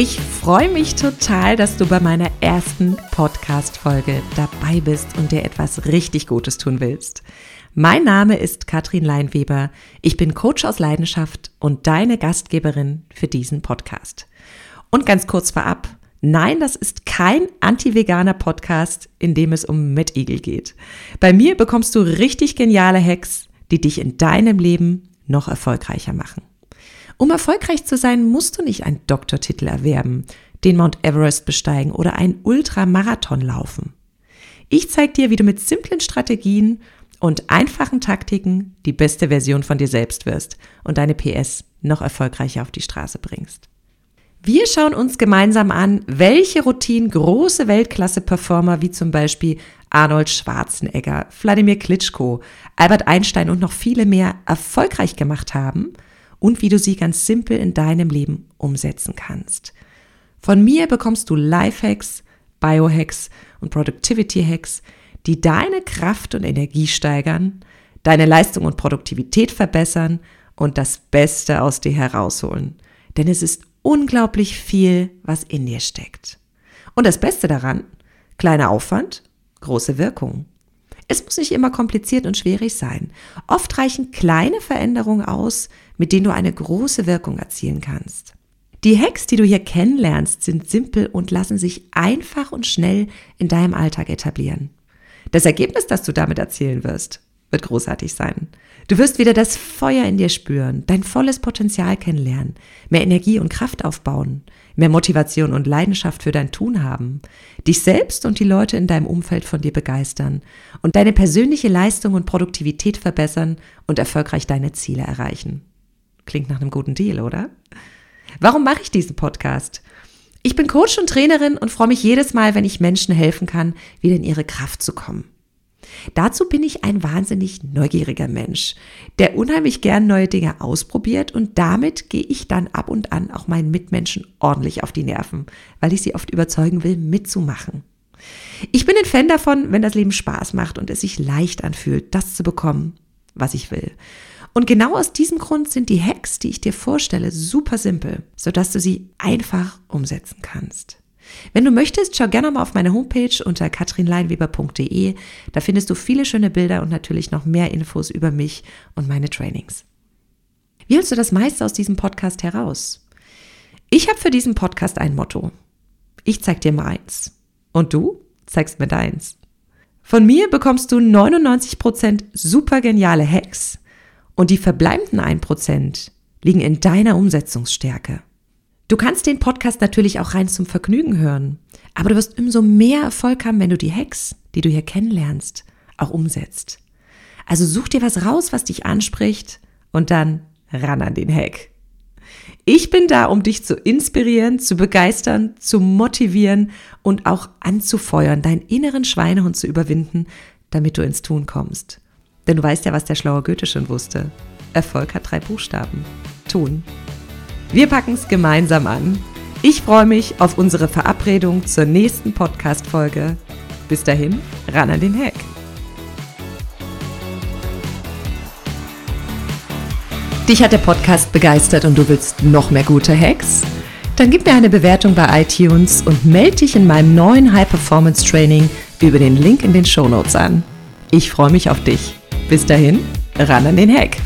Ich freue mich total, dass du bei meiner ersten Podcast-Folge dabei bist und dir etwas richtig Gutes tun willst. Mein Name ist Katrin Leinweber. Ich bin Coach aus Leidenschaft und deine Gastgeberin für diesen Podcast. Und ganz kurz vorab, nein, das ist kein anti-veganer Podcast, in dem es um Mettigel geht. Bei mir bekommst du richtig geniale Hacks, die dich in deinem Leben noch erfolgreicher machen. Um erfolgreich zu sein, musst du nicht einen Doktortitel erwerben, den Mount Everest besteigen oder einen Ultramarathon laufen. Ich zeige dir, wie du mit simplen Strategien und einfachen Taktiken die beste Version von dir selbst wirst und deine PS noch erfolgreicher auf die Straße bringst. Wir schauen uns gemeinsam an, welche Routinen große Weltklasse-Performer wie zum Beispiel Arnold Schwarzenegger, Wladimir Klitschko, Albert Einstein und noch viele mehr erfolgreich gemacht haben – und wie du sie ganz simpel in deinem Leben umsetzen kannst. Von mir bekommst du Lifehacks, Biohacks und Productivity Hacks, die deine Kraft und Energie steigern, deine Leistung und Produktivität verbessern und das Beste aus dir herausholen. Denn es ist unglaublich viel, was in dir steckt. Und das Beste daran, kleiner Aufwand, große Wirkung. Es muss nicht immer kompliziert und schwierig sein. Oft reichen kleine Veränderungen aus, mit denen du eine große Wirkung erzielen kannst. Die Hacks, die du hier kennenlernst, sind simpel und lassen sich einfach und schnell in deinem Alltag etablieren. Das Ergebnis, das du damit erzielen wirst, wird großartig sein. Du wirst wieder das Feuer in dir spüren, dein volles Potenzial kennenlernen, mehr Energie und Kraft aufbauen, mehr Motivation und Leidenschaft für dein Tun haben, dich selbst und die Leute in deinem Umfeld von dir begeistern und deine persönliche Leistung und Produktivität verbessern und erfolgreich deine Ziele erreichen. Klingt nach einem guten Deal, oder? Warum mache ich diesen Podcast? Ich bin Coach und Trainerin und freue mich jedes Mal, wenn ich Menschen helfen kann, wieder in ihre Kraft zu kommen. Dazu bin ich ein wahnsinnig neugieriger Mensch, der unheimlich gern neue Dinge ausprobiert und damit gehe ich dann ab und an auch meinen Mitmenschen ordentlich auf die Nerven, weil ich sie oft überzeugen will, mitzumachen. Ich bin ein Fan davon, wenn das Leben Spaß macht und es sich leicht anfühlt, das zu bekommen, was ich will. Und genau aus diesem Grund sind die Hacks, die ich dir vorstelle, super simpel, sodass du sie einfach umsetzen kannst. Wenn du möchtest, schau gerne mal auf meine Homepage unter katrinleinweber.de. Da findest du viele schöne Bilder und natürlich noch mehr Infos über mich und meine Trainings. Wie holst du das meiste aus diesem Podcast heraus? Ich habe für diesen Podcast ein Motto. Ich zeig dir meins. Und du zeigst mir deins. Von mir bekommst du 99% super geniale Hacks und die verbleibenden 1% liegen in deiner Umsetzungsstärke. Du kannst den Podcast natürlich auch rein zum Vergnügen hören, aber du wirst umso mehr Erfolg haben, wenn du die Hacks, die du hier kennenlernst, auch umsetzt. Also such dir was raus, was dich anspricht und dann ran an den Hack. Ich bin da, um dich zu inspirieren, zu begeistern, zu motivieren und auch anzufeuern, deinen inneren Schweinehund zu überwinden, damit du ins Tun kommst. Denn du weißt ja, was der schlaue Goethe schon wusste. Erfolg hat drei Buchstaben. Tun. Wir packen es gemeinsam an. Ich freue mich auf unsere Verabredung zur nächsten Podcast-Folge. Bis dahin, ran an den Hack. Dich hat der Podcast begeistert und du willst noch mehr gute Hacks? Dann gib mir eine Bewertung bei iTunes und melde dich in meinem neuen High Performance Training über den Link in den Show Notes an. Ich freue mich auf dich. Bis dahin, ran an den Hack.